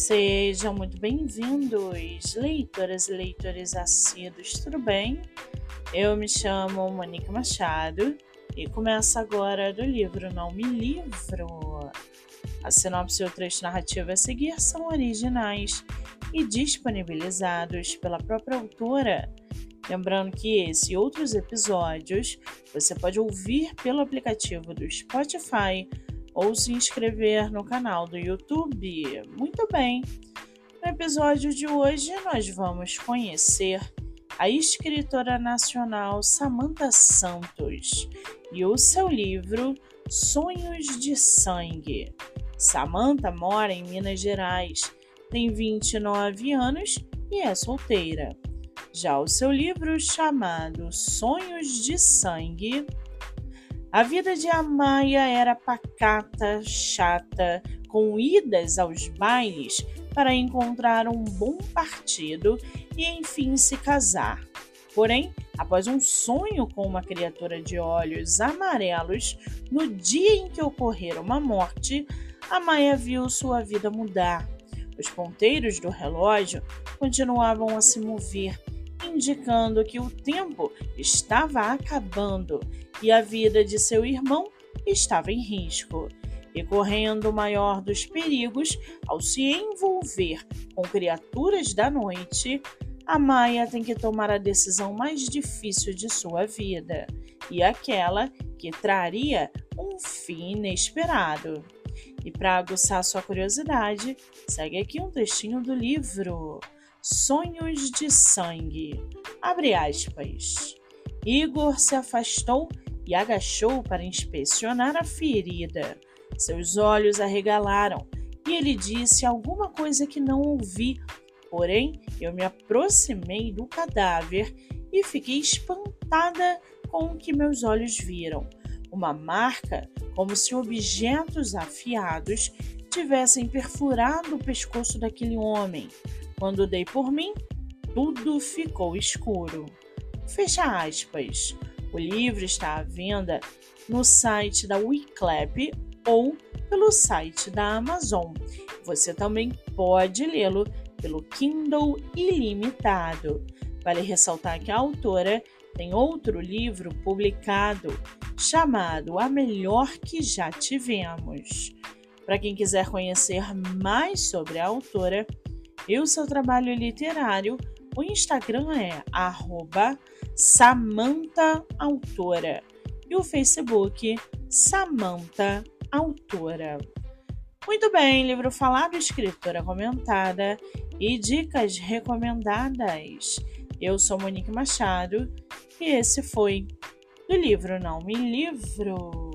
Sejam muito bem-vindos, leitoras e leitores assíduos, tudo bem? Eu me chamo Monique Machado e começo agora do livro Não Me Livro. A sinopse e o trecho narrativo a seguir são originais e disponibilizados pela própria autora. Lembrando que esse e outros episódios você pode ouvir pelo aplicativo do Spotify ou se inscrever no canal do YouTube. Muito bem! No episódio de hoje, nós vamos conhecer a escritora nacional Samantha Santos e o seu livro Sonhos de Sangue. Samantha mora em Minas Gerais, tem 29 anos e é solteira. Já o seu livro, chamado Sonhos de Sangue, a vida de Amaya era pacata, chata, com idas aos bailes para encontrar um bom partido e enfim se casar. Porém, após um sonho com uma criatura de olhos amarelos, no dia em que ocorrera uma morte, Amaya viu sua vida mudar. Os ponteiros do relógio continuavam a se mover indicando que o tempo estava acabando e a vida de seu irmão estava em risco. E correndo o maior dos perigos ao se envolver com criaturas da noite, a Maia tem que tomar a decisão mais difícil de sua vida e aquela que traria um fim inesperado. E para aguçar sua curiosidade, segue aqui um textinho do livro. Sonhos de sangue. Abre aspas. Igor se afastou e agachou para inspecionar a ferida. Seus olhos arregalaram e ele disse alguma coisa que não ouvi. Porém, eu me aproximei do cadáver e fiquei espantada com o que meus olhos viram. Uma marca, como se objetos afiados tivessem perfurado o pescoço daquele homem. Quando dei por mim, tudo ficou escuro. Fecha aspas. O livro está à venda no site da Wiclap ou pelo site da Amazon. Você também pode lê-lo pelo Kindle Ilimitado. Vale ressaltar que a autora tem outro livro publicado chamado A Melhor Que Já Tivemos. Para quem quiser conhecer mais sobre a autora, e o seu trabalho literário, o Instagram é @samanthaautora e o Facebook Samantha Autora. Muito bem, livro falado, escritora comentada e dicas recomendadas. Eu sou Monique Machado e esse foi do livro Não Me Livro.